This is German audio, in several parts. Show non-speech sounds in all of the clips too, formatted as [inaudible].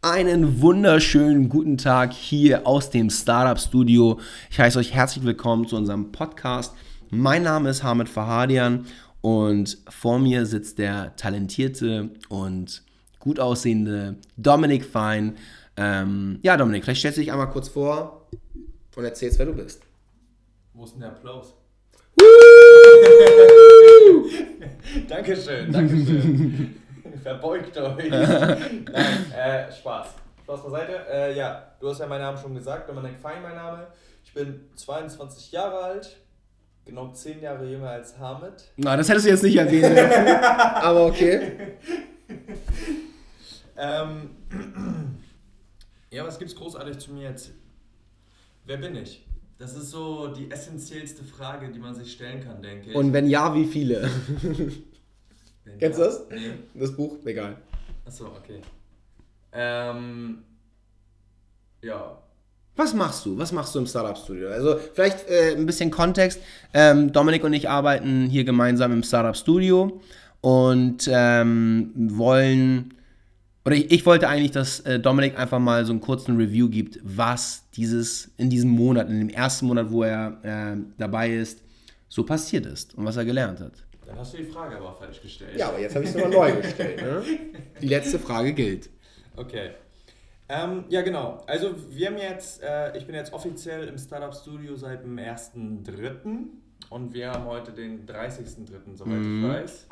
Einen wunderschönen guten Tag hier aus dem Startup Studio. Ich heiße euch herzlich willkommen zu unserem Podcast. Mein Name ist Hamid Fahadian und vor mir sitzt der talentierte und gut aussehende Dominik Fein. Ähm, ja, Dominik, vielleicht stellst du dich einmal kurz vor und erzählst, wer du bist. Wo ist denn der Applaus? [laughs] Dankeschön, Dankeschön. [laughs] [laughs] Verbeugt euch. [laughs] Nein, äh, Spaß. Spaß beiseite. Äh, ja, du hast ja meinen Namen schon gesagt. Dominik Fein, mein Name. Ich bin 22 Jahre alt. Genau 10 Jahre jünger als Hamid. Na, das hättest du jetzt nicht erwähnen dürfen. [laughs] aber okay. ähm, [clears throat] ja, was gibt's großartig zu mir jetzt? Wer bin ich? Das ist so die essentiellste Frage, die man sich stellen kann, denke ich. Und wenn ja, wie viele? Kennst du das? Nee. Das Buch? Egal. Achso, okay. Ähm, ja. Was machst du? Was machst du im Startup Studio? Also vielleicht äh, ein bisschen Kontext. Ähm, Dominik und ich arbeiten hier gemeinsam im Startup Studio und ähm, wollen, oder ich, ich, wollte eigentlich, dass äh, Dominik einfach mal so einen kurzen Review gibt, was dieses in diesem Monat, in dem ersten Monat, wo er äh, dabei ist, so passiert ist und was er gelernt hat. Dann hast du die Frage aber falsch gestellt. Ja, aber jetzt habe ich es nochmal neu gestellt. Ne? [laughs] Die letzte Frage gilt. Okay. Ähm, ja, genau. Also wir haben jetzt, äh, ich bin jetzt offiziell im Startup Studio seit dem 1.3. und wir haben heute den 30.3., soweit mhm. ich weiß.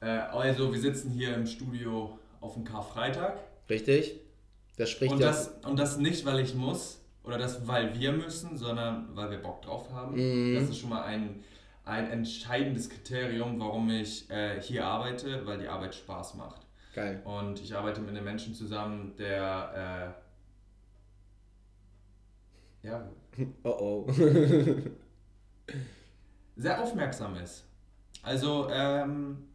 Äh, also wir sitzen hier im Studio auf dem Karfreitag. Richtig. Das spricht und ja. Das, und das nicht, weil ich muss oder das, weil wir müssen, sondern weil wir Bock drauf haben. Mhm. Das ist schon mal ein ein entscheidendes Kriterium, warum ich äh, hier arbeite, weil die Arbeit Spaß macht. Geil. Und ich arbeite mit einem Menschen zusammen, der äh, ja. [laughs] Oh oh. [laughs] sehr aufmerksam ist. Also, ähm,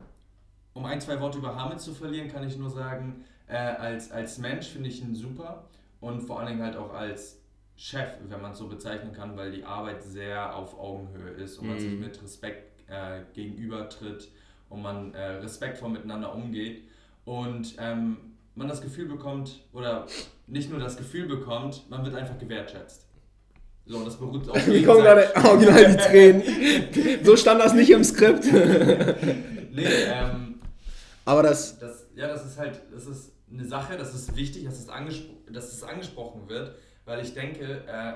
um ein, zwei Worte über Hamid zu verlieren, kann ich nur sagen, äh, als, als Mensch finde ich ihn super und vor allen Dingen halt auch als Chef, wenn man es so bezeichnen kann, weil die Arbeit sehr auf Augenhöhe ist und man sich mhm. mit Respekt äh, gegenübertritt und man äh, respektvoll miteinander umgeht und ähm, man das Gefühl bekommt, oder nicht nur das Gefühl bekommt, man wird einfach gewertschätzt. So, und das beruht auf [laughs] Mir kommen gerade [laughs] original die Tränen. so stand das nicht im Skript. [laughs] nee, ähm, aber das, das... Ja, das ist halt, das ist eine Sache, das ist wichtig, dass es, angespro dass es angesprochen wird, weil ich denke, äh,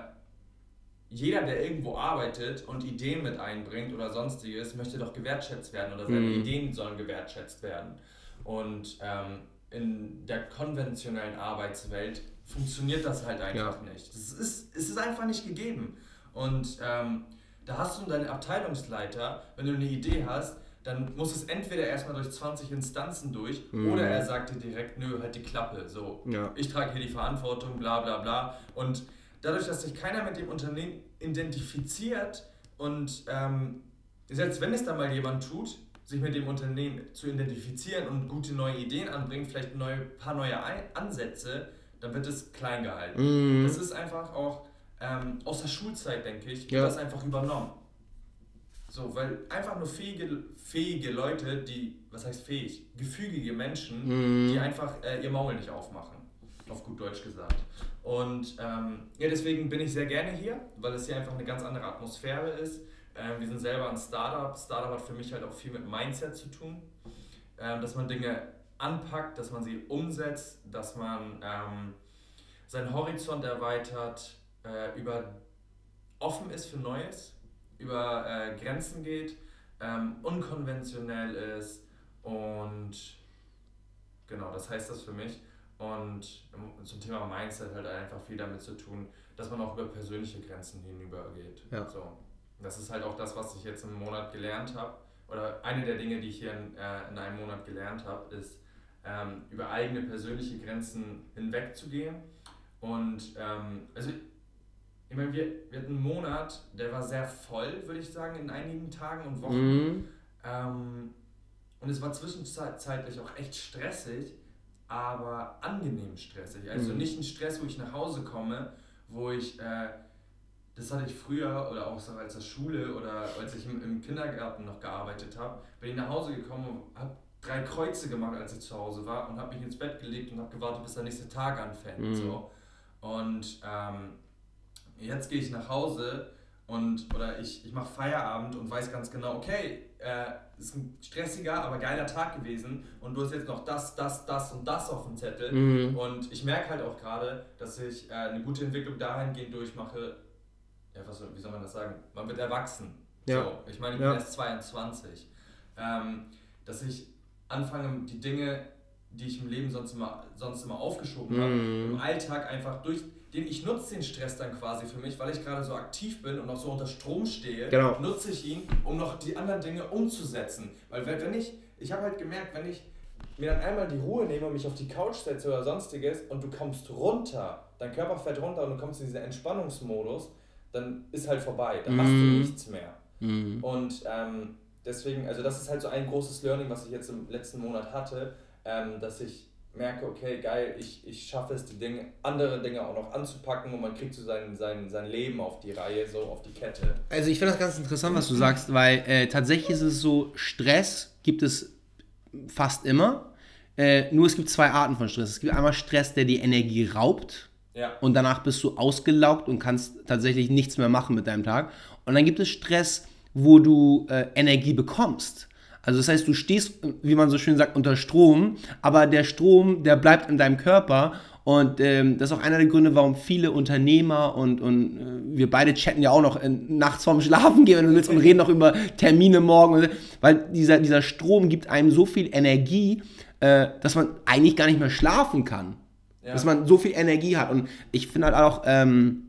jeder, der irgendwo arbeitet und Ideen mit einbringt oder sonstiges, möchte doch gewertschätzt werden oder seine mhm. Ideen sollen gewertschätzt werden. Und ähm, in der konventionellen Arbeitswelt funktioniert das halt einfach ja. nicht. Das ist, es ist einfach nicht gegeben. Und ähm, da hast du deinen Abteilungsleiter, wenn du eine Idee hast, dann muss es entweder erstmal durch 20 Instanzen durch mhm. oder er sagt dir direkt, nö, halt die Klappe. So, ja. ich trage hier die Verantwortung, bla bla bla. Und dadurch, dass sich keiner mit dem Unternehmen identifiziert und ähm, selbst wenn es da mal jemand tut, sich mit dem Unternehmen zu identifizieren und gute neue Ideen anbringt, vielleicht ein paar neue Ansätze, dann wird es klein gehalten. Mhm. Das ist einfach auch ähm, aus der Schulzeit, denke ich, ja. das einfach übernommen. So, weil einfach nur fähige, fähige Leute, die, was heißt fähig? Gefügige Menschen, mhm. die einfach äh, ihr Maul nicht aufmachen. Auf gut Deutsch gesagt. Und ähm, ja, deswegen bin ich sehr gerne hier, weil es hier einfach eine ganz andere Atmosphäre ist. Ähm, wir sind selber ein Startup. Startup hat für mich halt auch viel mit Mindset zu tun. Ähm, dass man Dinge anpackt, dass man sie umsetzt, dass man ähm, seinen Horizont erweitert, äh, über offen ist für Neues über äh, Grenzen geht, ähm, unkonventionell ist und genau, das heißt das für mich. Und zum Thema Mindset hat einfach viel damit zu tun, dass man auch über persönliche Grenzen hinübergeht. Ja. So. Das ist halt auch das, was ich jetzt im Monat gelernt habe. Oder eine der Dinge, die ich hier in, äh, in einem Monat gelernt habe, ist, ähm, über eigene persönliche Grenzen hinwegzugehen. Und ähm, also ich meine, wir, wir hatten einen Monat, der war sehr voll, würde ich sagen, in einigen Tagen und Wochen. Mhm. Ähm, und es war zwischenzeitlich auch echt stressig, aber angenehm stressig. Also mhm. nicht ein Stress, wo ich nach Hause komme, wo ich, äh, das hatte ich früher oder auch so als der Schule oder als ich im, im Kindergarten noch gearbeitet habe, bin ich nach Hause gekommen und habe drei Kreuze gemacht, als ich zu Hause war und habe mich ins Bett gelegt und habe gewartet, bis der nächste Tag anfängt. Mhm. So. Und ähm, jetzt gehe ich nach Hause und oder ich, ich mache Feierabend und weiß ganz genau, okay, äh, ist ein stressiger, aber geiler Tag gewesen und du hast jetzt noch das, das, das und das auf dem Zettel. Mhm. Und ich merke halt auch gerade, dass ich äh, eine gute Entwicklung dahingehend durchmache, ja, was, wie soll man das sagen? Man wird erwachsen. Ja. So, ich meine, ich Ja. bin erst 22. Ähm, dass ich anfange, die Dinge, die ich im Leben sonst immer, sonst immer aufgeschoben habe, Mhm. im Alltag einfach durch, den ich nutze den Stress dann quasi für mich, weil ich gerade so aktiv bin und noch so unter Strom stehe, Genau. nutze ich ihn, um noch die anderen Dinge umzusetzen. Weil wenn, ich, ich habe halt gemerkt, wenn ich mir dann einmal die Ruhe nehme und mich auf die Couch setze oder sonstiges und du kommst runter, dein Körper fährt runter und du kommst in diesen Entspannungsmodus, dann ist halt vorbei, dann machst du Mhm. nichts mehr. Mhm. Und ähm, deswegen, also das ist halt so ein großes Learning, was ich jetzt im letzten Monat hatte, ähm, dass ich merke, okay, geil, ich, ich schaffe es, die Dinge, andere Dinge auch noch anzupacken und man kriegt so sein, sein, sein Leben auf die Reihe, so auf die Kette. Also ich finde das ganz interessant, was du sagst, weil äh, tatsächlich ist es so, Stress gibt es fast immer. Äh, nur es gibt zwei Arten von Stress. Es gibt einmal Stress, der die Energie raubt Ja. und danach bist du ausgelaugt und kannst tatsächlich nichts mehr machen mit deinem Tag. Und dann gibt es Stress, wo du äh, Energie bekommst. Also das heißt, du stehst, wie man so schön sagt, unter Strom, aber der Strom, der bleibt in deinem Körper. Und ähm, das ist auch einer der Gründe, warum viele Unternehmer und, und äh, wir beide chatten ja auch noch äh, nachts vorm Schlafen gehen, wenn du willst, und reden noch über Termine morgen. Und, weil dieser, dieser Strom gibt einem so viel Energie, äh, dass man eigentlich gar nicht mehr schlafen kann. Ja. Dass man so viel Energie hat. Und ich finde halt auch, ähm,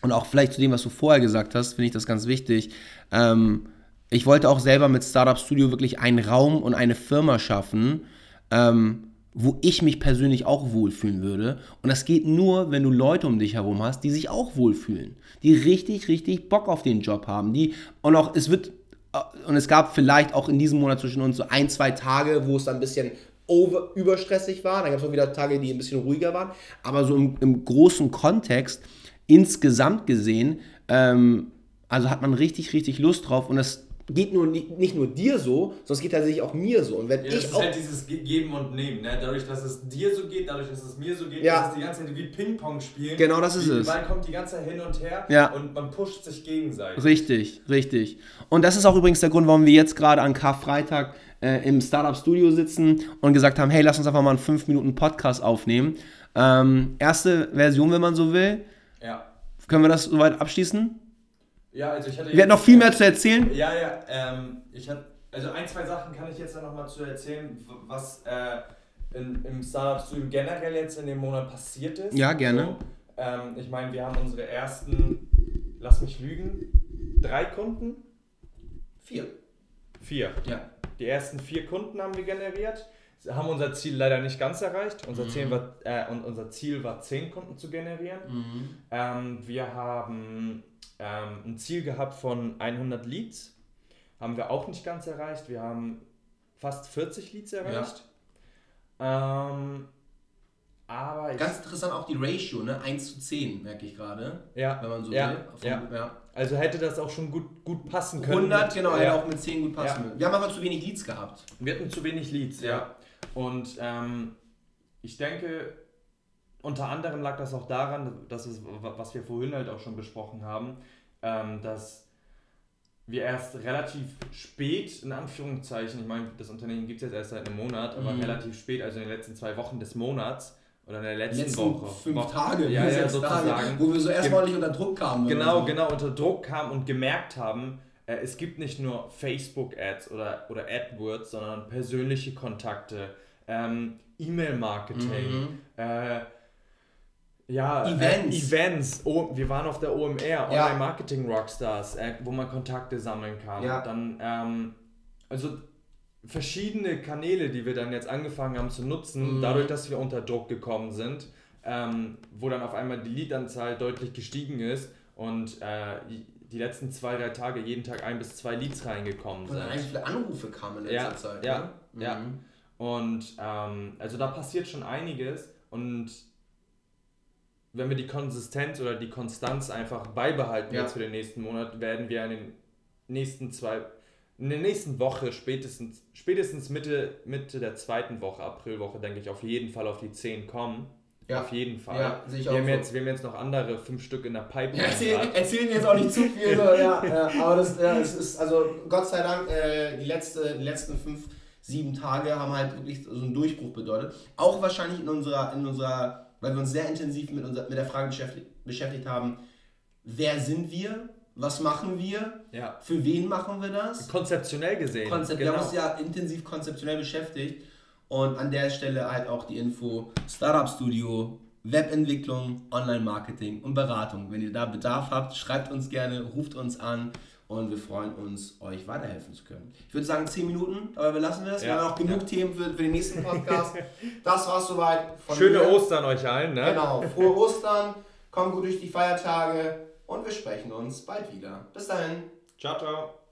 und auch vielleicht zu dem, was du vorher gesagt hast, finde ich das ganz wichtig. Ähm, ich wollte auch selber mit Startup Studio wirklich einen Raum und eine Firma schaffen, ähm, wo ich mich persönlich auch wohlfühlen würde. Und das geht nur, wenn du Leute um dich herum hast, die sich auch wohlfühlen. Die richtig, richtig Bock auf den Job haben. Die, und auch, es wird, äh, und es gab vielleicht auch in diesem Monat zwischen uns so ein, zwei Tage, wo es dann ein bisschen over, überstressig war. Dann gab es auch wieder Tage, die ein bisschen ruhiger waren. Aber so im, im großen Kontext, insgesamt gesehen, ähm, also hat man richtig, richtig Lust drauf. Und das geht nur nicht, nur dir so, sondern es geht tatsächlich auch mir so. Und wenn Ja, das ich ist auch. halt dieses Ge- Geben und Nehmen. Ne? Dadurch, dass es dir so geht, dadurch, dass es mir so geht, Ja. ist es die ganze Zeit wie Ping-Pong spielen. Genau das ist die, es. Die Ball kommt die ganze Zeit hin und her Ja. und man pusht sich gegenseitig. Richtig, richtig. Und das ist auch übrigens der Grund, warum wir jetzt gerade an Karfreitag äh, im Startup Studio sitzen und gesagt haben, hey, lass uns einfach mal einen 5 Minuten Podcast aufnehmen. Ähm, erste Version, wenn man so will. Ja. Können wir das soweit abschließen? Ja, also ich hatte Wir hatten noch viel mehr zu erzählen. Ja, ja, ähm, ich hatte, also ein, zwei Sachen kann ich jetzt dann nochmal zu erzählen, was äh, in, im Startup Studio generell jetzt in dem Monat passiert ist. Ja, gerne. So, ähm, ich meine, wir haben unsere ersten, lass mich lügen, drei Kunden? Vier. Vier. Ja. Die ersten vier Kunden haben wir generiert. Sie haben unser Ziel leider nicht ganz erreicht. Unser, Mhm. Ziel, war, äh, und unser Ziel war, zehn Kunden zu generieren. Mhm. Ähm, wir haben ähm, ein Ziel gehabt von 100 Leads. Haben wir auch nicht ganz erreicht. Wir haben fast 40 Leads erreicht. Ähm, aber Ganz interessant auch die Ratio, ne? 1 zu 10, merke ich gerade. ja, Wenn man so ja, will. Ja. ja. Also hätte das auch schon gut, gut passen können. 100, genau, hätte ja. auch mit 10 gut passen. Ja. Wir haben aber zu wenig Leads gehabt. Wir hatten zu wenig Leads, ja. Ja. Und ähm, ich denke, unter anderem lag das auch daran, dass es, was wir vorhin halt auch schon besprochen haben, ähm, dass wir erst relativ spät, in Anführungszeichen, ich meine, das Unternehmen gibt es jetzt erst seit einem Monat, aber Mhm. relativ spät, also in den letzten zwei Wochen des Monats oder in der letzten, letzten Woche. fünf Woche, Tage, ja, ja, sozusagen. Tage, wo wir so erstmal nicht unter Druck kamen. Genau, so- genau, unter Druck kam und gemerkt haben, äh, es gibt nicht nur Facebook-Ads oder, oder AdWords, sondern persönliche Kontakte, ähm, E-Mail-Marketing, Mhm. äh, ja, Events. Äh, Events. Oh, wir waren auf der OMR, Ja. Online-Marketing Rockstars, äh, wo man Kontakte sammeln kann. Ja. Dann, ähm, also verschiedene Kanäle, die wir dann jetzt angefangen haben zu nutzen, Mhm. dadurch, dass wir unter Druck gekommen sind, ähm, wo dann auf einmal die Leadanzahl deutlich gestiegen ist und äh, die letzten zwei, drei Tage jeden Tag ein bis zwei Leads reingekommen Und sind. dann eigentlich viele Anrufe kamen in letzter Ja, Zeit. ja, ne? ja. Mhm. Und ähm, also da passiert schon einiges und wenn wir die Konsistenz oder die Konstanz einfach beibehalten Ja. jetzt für den nächsten Monat, werden wir in den nächsten zwei, in der nächsten Woche, spätestens, spätestens Mitte, Mitte der zweiten Woche, Aprilwoche, denke ich, auf jeden Fall auf die 10 kommen. Ja. Auf jeden Fall. Ja, sehe ich wir, auch haben so. jetzt, wir haben jetzt noch andere fünf Stück in der Pipeline. Erzählen, gerade. erzählen jetzt auch nicht zu viel, so, ja, [laughs] ja, aber das, ja, es ist, also Gott sei Dank, äh, die, letzte, die letzten fünf, sieben Tage haben halt wirklich so einen Durchbruch bedeutet. Auch wahrscheinlich in unserer, in unserer weil wir uns sehr intensiv mit, unser, mit der Frage beschäftigt, beschäftigt haben, wer sind wir, was machen wir, Ja. für wen machen wir das? Konzeptionell gesehen. Konzept, Wir genau. haben uns ja intensiv konzeptionell beschäftigt und an der Stelle halt auch die Info Startup Studio, Webentwicklung, Online-Marketing und Beratung. Wenn ihr da Bedarf habt, schreibt uns gerne, ruft uns an und wir freuen uns, euch weiterhelfen zu können. Ich würde sagen 10 Minuten, aber wir lassen das. Wir Ja, haben noch genug ja. Themen für, für den nächsten Podcast. [laughs] das war's soweit. Von Schöne mir. Ostern euch allen, ne? Genau, [laughs] frohe Ostern, kommt gut durch die Feiertage und wir sprechen uns bald wieder. Bis dahin. Ciao, ciao.